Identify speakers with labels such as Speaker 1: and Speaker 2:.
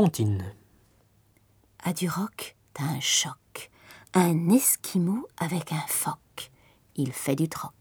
Speaker 1: Contine.
Speaker 2: À Duroc, t'as un choc. Un esquimau avec un phoque. Il fait du troc.